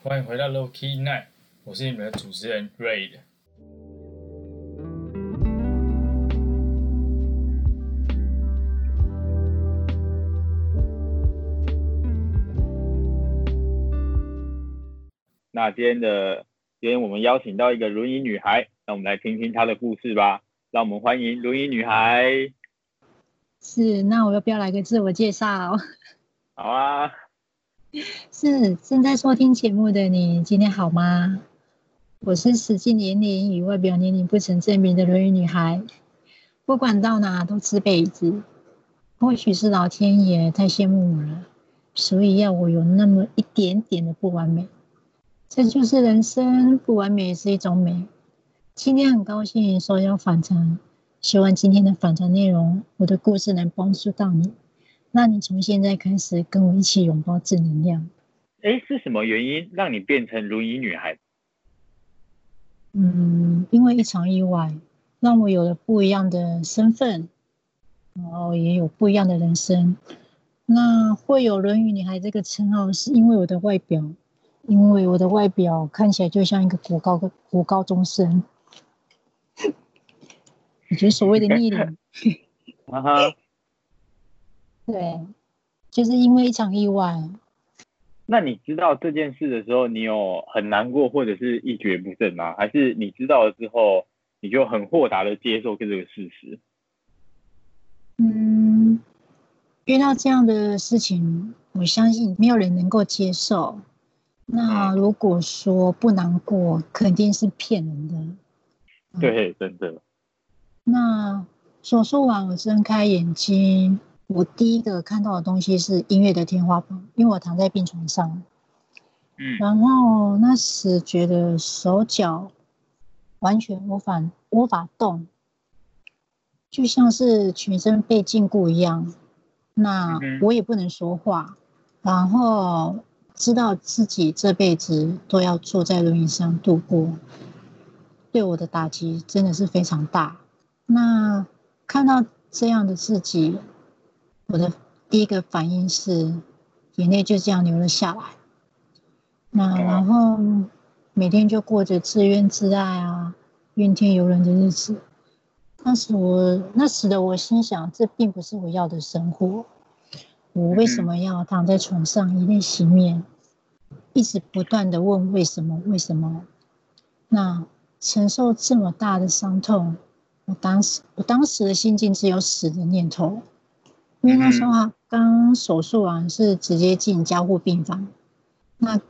欢迎回到 Low Key Night，我是你们的主持人 Raid。那今天的今天我们邀请到一个轮椅女孩，那我们来听听她的故事吧。让我们欢迎轮椅女孩。是，那我要不要来个自我介绍？好啊。是正在收听节目的你，今天好吗？我是实际年龄与外表年龄不曾证明的轮椅女孩，不管到哪都吃被子。或许是老天爷太羡慕我了，所以要我有那么一点点的不完美。这就是人生，不完美是一种美。今天很高兴说要反常，希望今天的反常内容，我的故事能帮助到你。那你从现在开始跟我一起拥抱正能量。哎，是什么原因让你变成轮椅女孩？嗯，因为一场意外，让我有了不一样的身份，然后也有不一样的人生。那会有轮椅女孩这个称号，是因为我的外表。因为我的外表看起来就像一个国高的国高中生，你觉得所谓的逆龄？啊哈，对，就是因为一场意外。那你知道这件事的时候，你有很难过或者是一蹶不振吗？还是你知道了之后，你就很豁达的接受这个事实？嗯，遇到这样的事情，我相信没有人能够接受。那如果说不难过，肯定是骗人的。对，真的。那手术完，我睁开眼睛，我第一个看到的东西是音乐的天花板，因为我躺在病床上。嗯。然后那时觉得手脚完全无法无法动，就像是全身被禁锢一样。那我也不能说话，然后。知道自己这辈子都要坐在轮椅上度过，对我的打击真的是非常大。那看到这样的自己，我的第一个反应是眼泪就这样流了下来。那然后每天就过着自怨自艾啊、怨天尤人的日子。当时我那时的我心想，这并不是我要的生活。我为什么要躺在床上以泪洗面，一直不断的问为什么？为什么？那承受这么大的伤痛，我当时我当时的心境只有死的念头，因为那时候刚手术完是直接进加护病房，那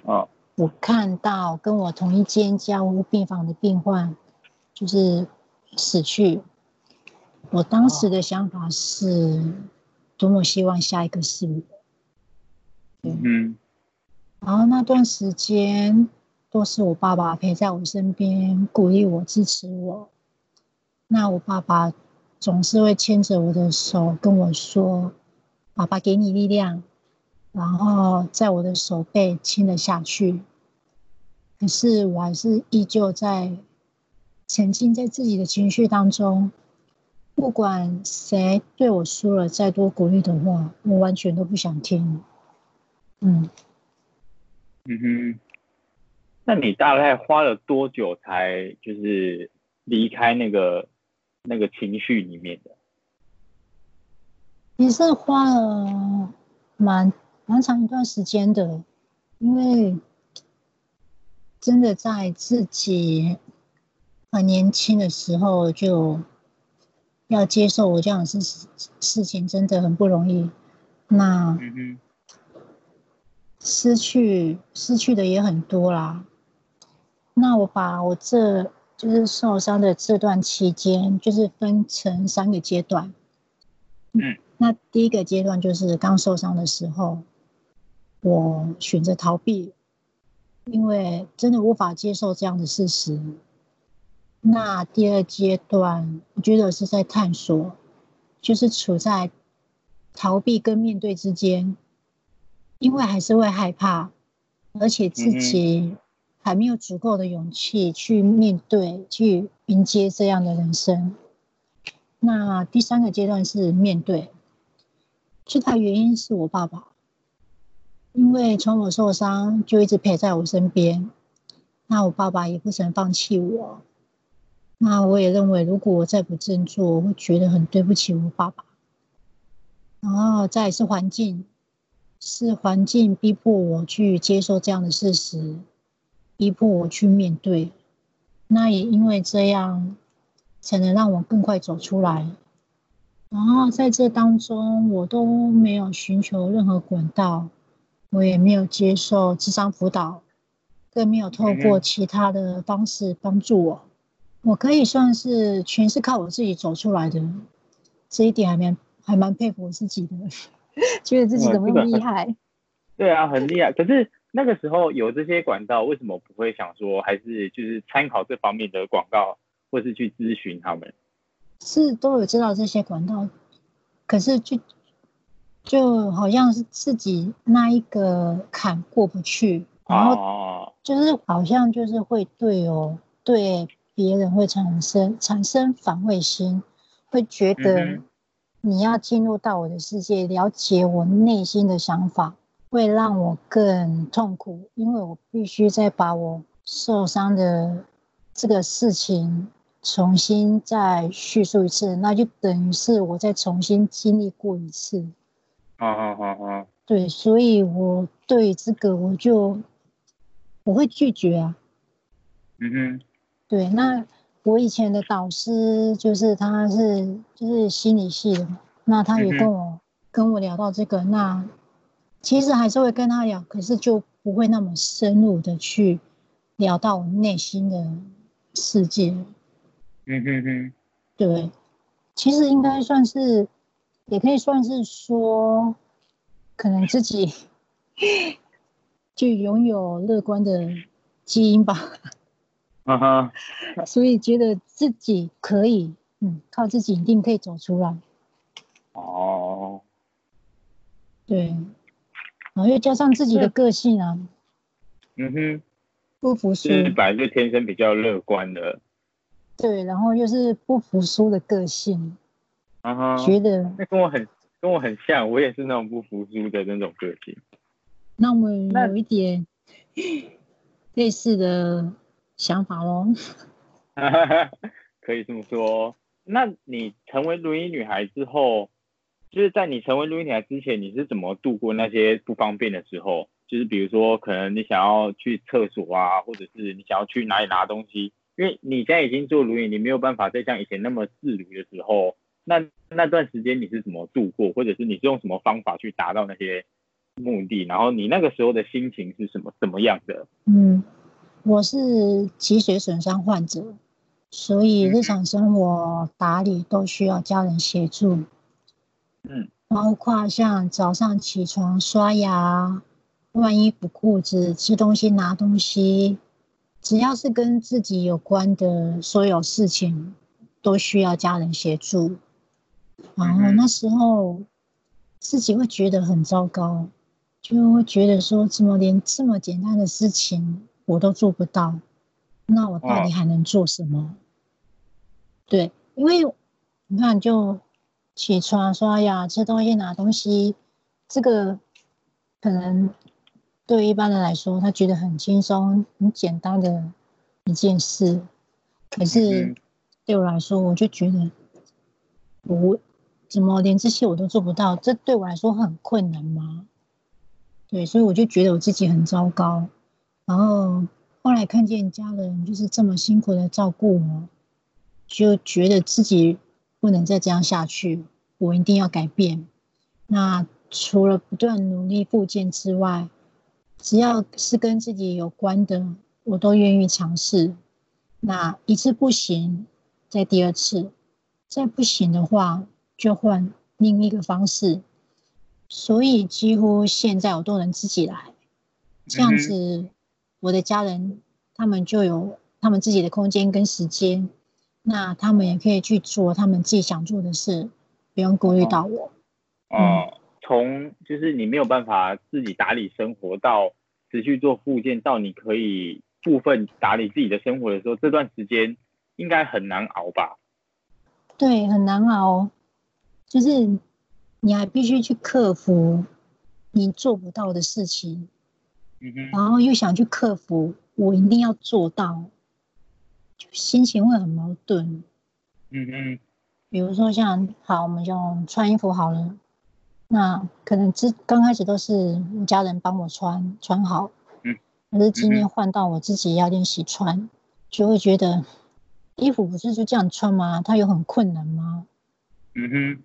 我看到跟我同一间加护病房的病患就是死去，我当时的想法是。多么希望下一个是我。嗯，然后那段时间都是我爸爸陪在我身边，鼓励我、支持我。那我爸爸总是会牵着我的手跟我说：“爸爸给你力量。”然后在我的手背亲了下去。可是我还是依旧在沉浸在自己的情绪当中。不管谁对我说了再多鼓励的话，我完全都不想听。嗯，嗯哼，那你大概花了多久才就是离开那个那个情绪里面的？也是花了蛮蛮长一段时间的，因为真的在自己很年轻的时候就。要接受我这样的事事情真的很不容易，那失去失去的也很多啦。那我把我这就是受伤的这段期间，就是分成三个阶段。嗯，那第一个阶段就是刚受伤的时候，我选择逃避，因为真的无法接受这样的事实。那第二阶段，我觉得是在探索，就是处在逃避跟面对之间，因为还是会害怕，而且自己还没有足够的勇气去面对、去迎接这样的人生。那第三个阶段是面对，最大原因是我爸爸，因为从我受伤就一直陪在我身边，那我爸爸也不曾放弃我。那我也认为，如果我再不振作，我会觉得很对不起我爸爸。然后再是环境，是环境逼迫我去接受这样的事实，逼迫我去面对。那也因为这样，才能让我更快走出来。然后在这当中，我都没有寻求任何管道，我也没有接受智商辅导，更没有透过其他的方式帮助我。我可以算是全是靠我自己走出来的，这一点还蛮还蛮佩服我自己的，觉得自己怎么那么厉害？对啊，很厉害。可是那个时候有这些管道，为什么不会想说还是就是参考这方面的广告，或是去咨询他们？是都有知道这些管道，可是就就好像是自己那一个坎过不去，然后就是好像就是会对哦，对别人会产生产生防卫心，会觉得你要进入到我的世界，了解我内心的想法，会让我更痛苦，因为我必须再把我受伤的这个事情。重新再叙述一次，那就等于是我再重新经历过一次。好好好好。对，所以我对这个我就我会拒绝啊。嗯哼。对，那我以前的导师就是他是就是心理系的嘛，那他也跟我跟我聊到这个，那其实还是会跟他聊，可是就不会那么深入的去聊到我内心的世界。嗯哼哼，对，其实应该算是，也可以算是说，可能自己 就拥有乐观的基因吧。啊哈，所以觉得自己可以，嗯，靠自己一定可以走出来。哦，对，然后又加上自己的个性啊。嗯哼，不服输，是本来就天生比较乐观的。对，然后又是不服输的个性，啊哈，觉得那跟我很跟我很像，我也是那种不服输的那种个性。那我们有一点 类似的想法喽。可以这么说。那你成为录音女孩之后，就是在你成为录音台之前，你是怎么度过那些不方便的时候？就是比如说，可能你想要去厕所啊，或者是你想要去哪里拿东西。因为你现在已经做录音，你没有办法再像以前那么自如的时候，那那段时间你是怎么度过，或者是你是用什么方法去达到那些目的？然后你那个时候的心情是什么怎么样的？嗯，我是脊髓损伤患者，所以日常生活打理都需要家人协助。嗯，包括像早上起床刷牙、换衣服、裤子、吃东西、拿东西。只要是跟自己有关的所有事情，都需要家人协助。然后那时候自己会觉得很糟糕，就会觉得说，怎么连这么简单的事情我都做不到？那我到底还能做什么？对，因为你看，就起床、刷牙、吃东西、拿东西，这个可能。对一般人来说，他觉得很轻松、很简单的一件事，可是对我来说，我就觉得我怎么连这些我都做不到？这对我来说很困难吗？对，所以我就觉得我自己很糟糕。然后后来看见家人就是这么辛苦的照顾我，就觉得自己不能再这样下去，我一定要改变。那除了不断努力复健之外，只要是跟自己有关的，我都愿意尝试。那一次不行，再第二次，再不行的话，就换另一个方式。所以几乎现在我都能自己来，这样子，我的家人他们就有他们自己的空间跟时间，那他们也可以去做他们自己想做的事，不用顾虑到我。哦。从就是你没有办法自己打理生活，到持续做复健，到你可以部分打理自己的生活的时候，这段时间应该很难熬吧？对，很难熬，就是你还必须去克服你做不到的事情，嗯，然后又想去克服，我一定要做到，就心情会很矛盾。嗯哼，比如说像好，我们就穿衣服好了，那可能之刚开始都是我家人帮我穿穿好，嗯，可是今天换到我自己要练习穿，就会觉得衣服不是就这样穿吗？它有很困难吗？嗯哼，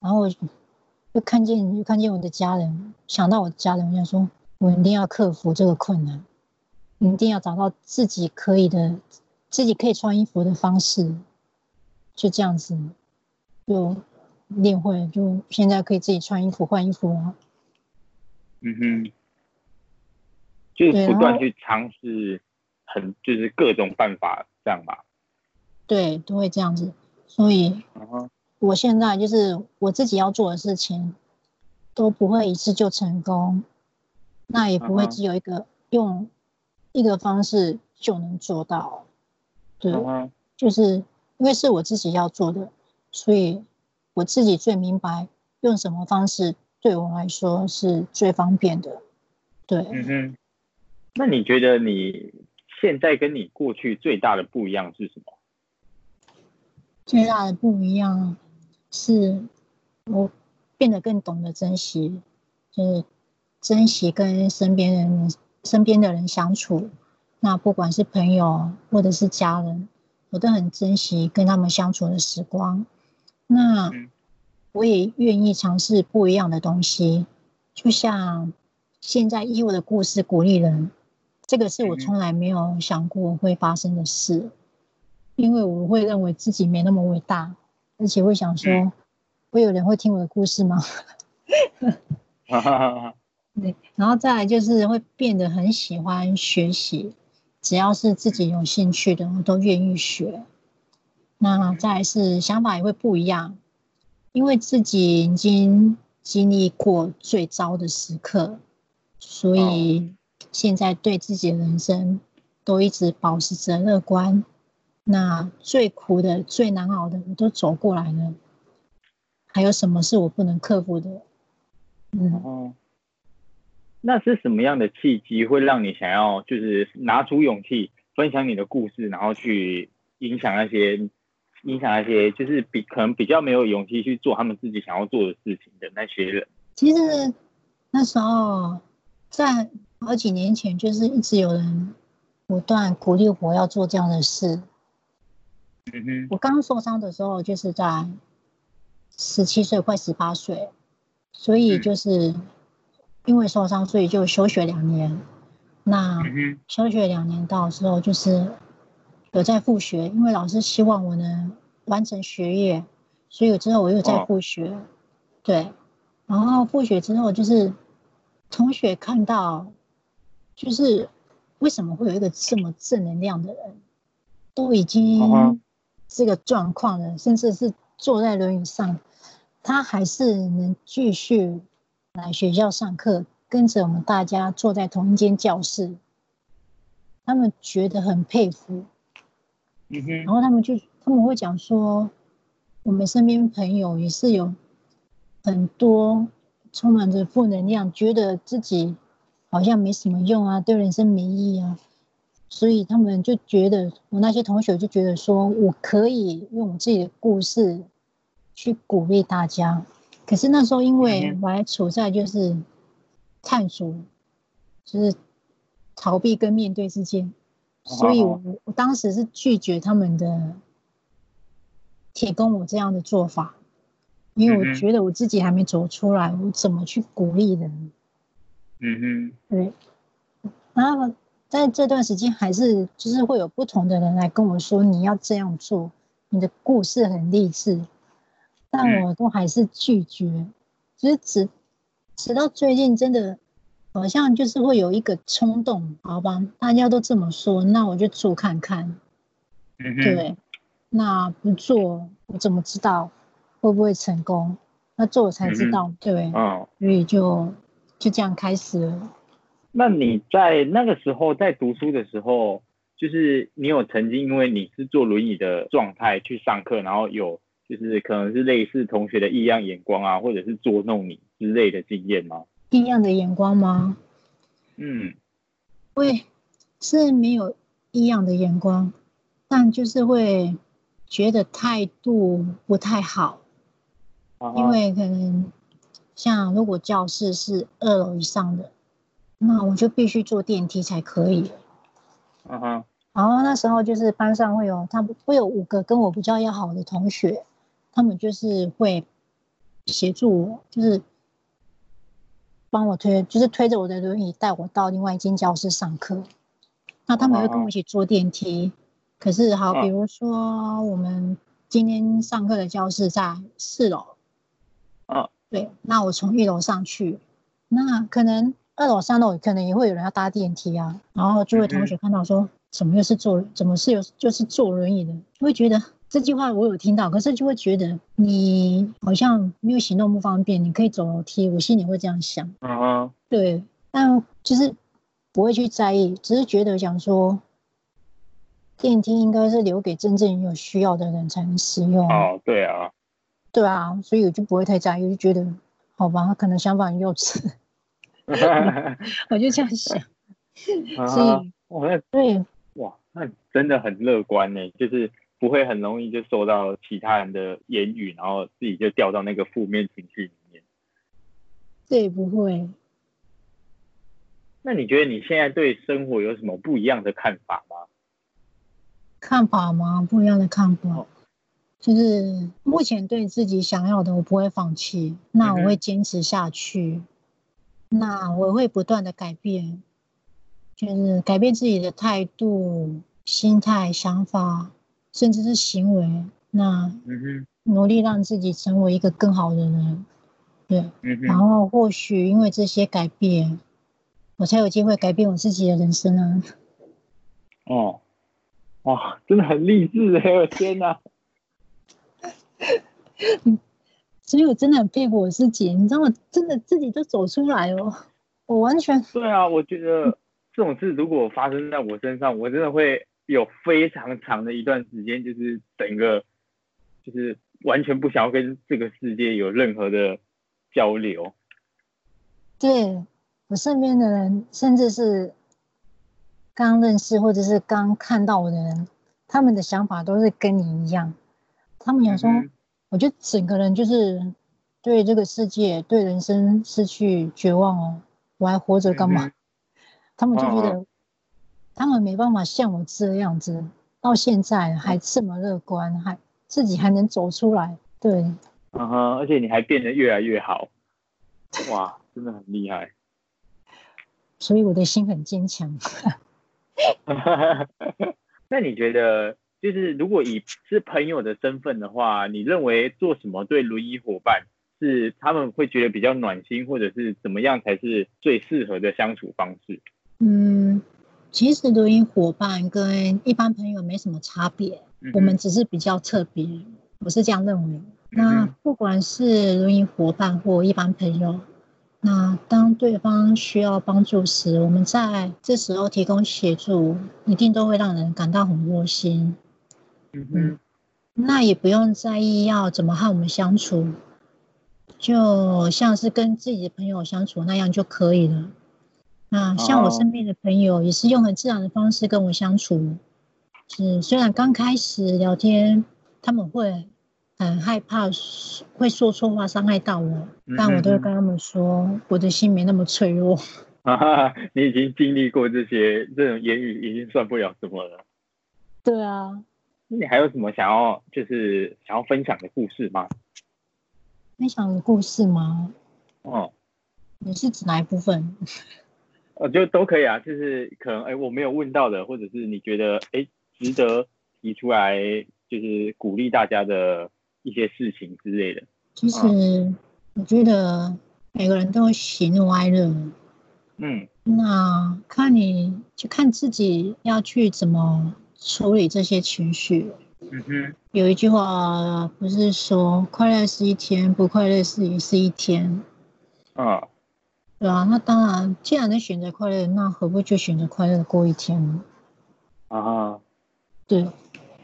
然后就看见又看见我的家人，想到我的家人，我想说，我一定要克服这个困难，一定要找到自己可以的、自己可以穿衣服的方式，就这样子，就练会，就现在可以自己穿衣服、换衣服了。嗯哼，就是不断去尝试，很就是各种办法这样吧。对，都会这样子，所以。我现在就是我自己要做的事情，都不会一次就成功，那也不会只有一个用一个方式就能做到。对，就是因为是我自己要做的，所以我自己最明白用什么方式对我来说是最方便的。对，嗯哼。那你觉得你现在跟你过去最大的不一样是什么？最大的不一样。是我变得更懂得珍惜，就是珍惜跟身边人、身边的人相处。那不管是朋友或者是家人，我都很珍惜跟他们相处的时光。那我也愿意尝试不一样的东西，就像现在以我的故事鼓励人，这个是我从来没有想过会发生的事，因为我会认为自己没那么伟大。而且会想说，会有人会听我的故事吗？对，然后再来就是会变得很喜欢学习，只要是自己有兴趣的，我都愿意学。那再来是想法也会不一样，因为自己已经经历过最糟的时刻，所以现在对自己的人生都一直保持着乐观。那最苦的、最难熬的，我都走过来了。还有什么是我不能克服的？嗯，那是什么样的契机会让你想要就是拿出勇气分享你的故事，然后去影响那些影响那些就是比可能比较没有勇气去做他们自己想要做的事情的那些人？其实那时候在好几年前，就是一直有人不断鼓励我要做这样的事。我刚受伤的时候，就是在十七岁，快十八岁，所以就是因为受伤，所以就休学两年。那休学两年到之后，就是有在复学，因为老师希望我能完成学业，所以之后我又在复学。对，然后复学之后，就是同学看到，就是为什么会有一个这么正能量的人，都已经。这个状况了，甚至是坐在轮椅上，他还是能继续来学校上课，跟着我们大家坐在同一间教室。他们觉得很佩服，嗯哼，然后他们就他们会讲说，我们身边朋友也是有很多充满着负能量，觉得自己好像没什么用啊，对人生没意义啊。所以他们就觉得，我那些同学就觉得说，我可以用我自己的故事去鼓励大家。可是那时候，因为我还处在就是探索，就是逃避跟面对之间，所以我我当时是拒绝他们的提供我这样的做法，因为我觉得我自己还没走出来，我怎么去鼓励人？嗯哼，对，然后。在这段时间，还是就是会有不同的人来跟我说你要这样做，你的故事很励志，但我都还是拒绝。就是直直到最近，真的好像就是会有一个冲动，好吧，大家都这么说，那我就做看看。对，那不做我怎么知道会不会成功？那做我才知道，对，所以就就这样开始了。那你在那个时候在读书的时候，就是你有曾经因为你是坐轮椅的状态去上课，然后有就是可能是类似同学的异样眼光啊，或者是捉弄你之类的经验吗？异样的眼光吗？嗯，会是没有异样的眼光，但就是会觉得态度不太好，因为可能像如果教室是二楼以上的，那我就必须坐电梯才可以。嗯哼。然后那时候就是班上会有，他会有五个跟我比较要好的同学，他们就是会协助我，就是帮我推，就是推着我的轮椅带我到另外一间教室上课。那他们会跟我一起坐电梯。可是好，比如说我们今天上课的教室在四楼。啊。对，那我从一楼上去，那可能二楼、三楼可能也会有人要搭电梯啊，然后就会同学看到说。怎么又是坐？怎么是有就是坐轮椅的？会觉得这句话我有听到，可是就会觉得你好像没有行动不方便，你可以走楼梯。我心里会这样想。嗯对，但就是不会去在意，只是觉得想说，电梯应该是留给真正有需要的人才能使用。哦，对啊，对啊，所以我就不会太在意，就觉得好吧，他可能想法很幼稚。我就这样想，所以我那对。哇，那真的很乐观呢，就是不会很容易就受到其他人的言语，然后自己就掉到那个负面情绪里面。对，不会。那你觉得你现在对生活有什么不一样的看法吗？看法吗？不一样的看法，就是目前对自己想要的，我不会放弃，那我会坚持下去，那我会不断的改变。就是改变自己的态度、心态、想法，甚至是行为，那努力让自己成为一个更好的人，对，然后或许因为这些改变，我才有机会改变我自己的人生啊！哦，哇，真的很励志哎！我天哪，所以我真的很佩服我自己，你知道吗？真的自己都走出来哦，我完全对啊，我觉得。这种事如果发生在我身上，我真的会有非常长的一段时间，就是整个就是完全不想要跟这个世界有任何的交流。对我身边的人，甚至是刚认识或者是刚看到我的人，他们的想法都是跟你一样。他们有说，我就整个人就是对这个世界、对人生失去绝望哦，我还活着干嘛？他们就觉得，他们没办法像我这样子，到现在还这么乐观，还自己还能走出来。对，嗯哼，而且你还变得越来越好，哇，真的很厉害。所以我的心很坚强。那你觉得，就是如果以是朋友的身份的话，你认为做什么对轮椅伙伴是他们会觉得比较暖心，或者是怎么样才是最适合的相处方式？嗯，其实录音伙伴跟一般朋友没什么差别，我们只是比较特别，我是这样认为。那不管是录音伙伴或一般朋友，那当对方需要帮助时，我们在这时候提供协助，一定都会让人感到很窝心。嗯那也不用在意要怎么和我们相处，就像是跟自己的朋友相处那样就可以了。那像我身边的朋友也是用很自然的方式跟我相处，是虽然刚开始聊天他们会很害怕会说错话伤害到我，但我都会跟他们说我的心没那么脆弱。你已经经历过这些，这种言语已经算不了什么了。对啊，那你还有什么想要就是想要分享的故事吗？分享的故事吗？哦，你是指哪一部分？呃，就都可以啊，就是可能哎，我没有问到的，或者是你觉得哎值得提出来，就是鼓励大家的一些事情之类的。其实我觉得每个人都有喜怒哀乐，嗯，那看你就看自己要去怎么处理这些情绪。嗯哼，有一句话不是说快乐是一天，不快乐是也是一天。啊。对啊，那当然，既然能选择快乐，那何不就选择快乐的过一天呢？啊，对，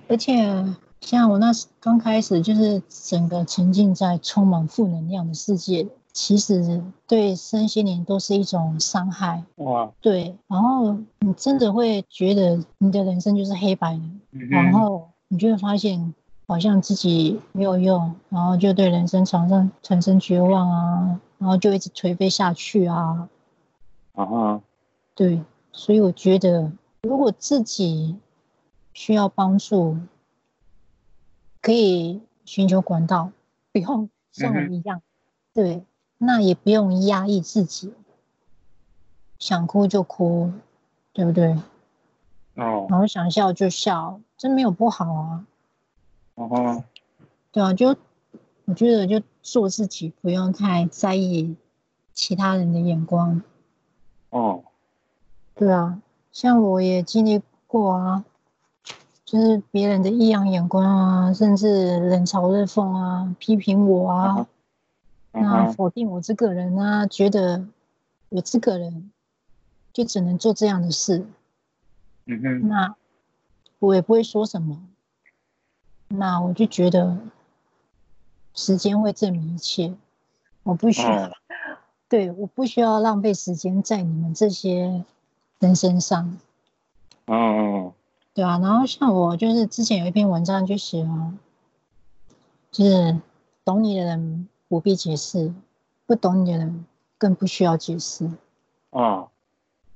而且像我那时刚开始，就是整个沉浸在充满负能量的世界，其实对身心灵都是一种伤害。哇，对，然后你真的会觉得你的人生就是黑白的，然后你就会发现好像自己没有用，然后就对人生产生产生绝望啊，然后就一直颓废下去啊。啊，对，所以我觉得如果自己需要帮助，可以寻求管道，不用像我一样，对。那也不用压抑自己，想哭就哭，对不对？哦。然后想笑就笑，这没有不好啊。哦。对啊，就我觉得就做自己，不用太在意其他人的眼光。哦。对啊，像我也经历过啊，就是别人的异样眼光啊，甚至冷嘲热讽啊，批评我啊。那否定我这个人啊，觉得我这个人就只能做这样的事，嗯哼，那我也不会说什么，那我就觉得时间会证明一切，我不需要，对，我不需要浪费时间在你们这些人身上，哦哦，对啊，然后像我就是之前有一篇文章就写啊，就是懂你的人。不必解释，不懂你的人更不需要解释。哦，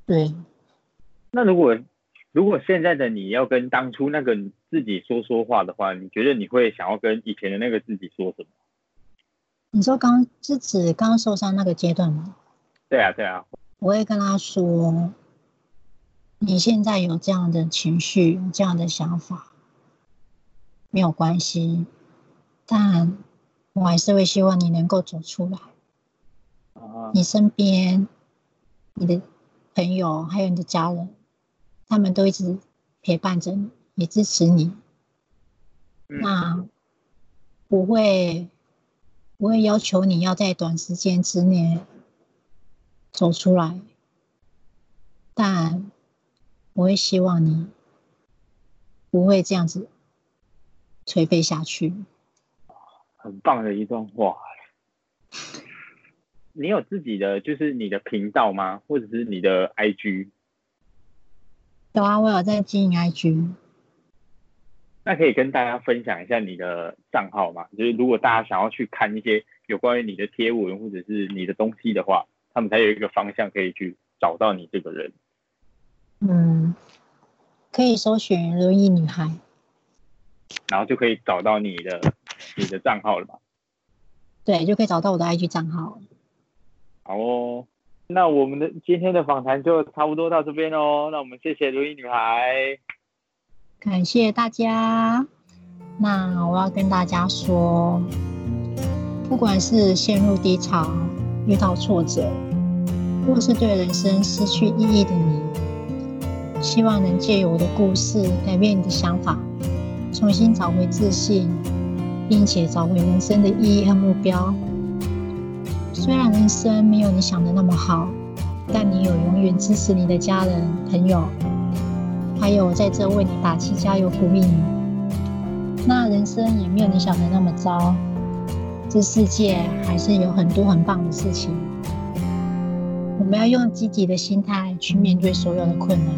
对。那如果如果现在的你要跟当初那个自己说说话的话，你觉得你会想要跟以前的那个自己说什么？你说刚是指刚受伤那个阶段吗？对啊，对啊。我会跟他说，你现在有这样的情绪，有这样的想法，没有关系，但。我还是会希望你能够走出来。你身边，你的朋友还有你的家人，他们都一直陪伴着你，也支持你。那不会，不会要求你要在短时间之内走出来，但我会希望你不会这样子颓废下去。很棒的一段话。你有自己的就是你的频道吗？或者是你的 IG？有啊，我有在经营 IG。那可以跟大家分享一下你的账号吗？就是如果大家想要去看一些有关于你的贴文或者是你的东西的话，他们才有一个方向可以去找到你这个人。嗯，可以搜寻“如意女孩”，然后就可以找到你的。你的账号了吧？对，就可以找到我的 IG 账号。好哦，那我们的今天的访谈就差不多到这边哦。那我们谢谢如意女孩，感谢大家。那我要跟大家说，不管是陷入低潮、遇到挫折，或是对人生失去意义的你，希望能借由我的故事改变你的想法，重新找回自信。并且找回人生的意义和目标。虽然人生没有你想的那么好，但你有永远支持你的家人、朋友，还有在这为你打气、加油、鼓励你。那人生也没有你想的那么糟，这世界还是有很多很棒的事情。我们要用积极的心态去面对所有的困难，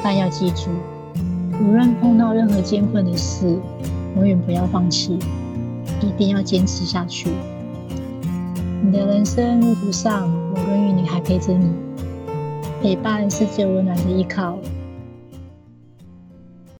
但要记住，无论碰到任何艰困的事。永远不要放弃，一定要坚持下去。你的人生路途上，有个女还陪着你，陪伴是最温暖的依靠。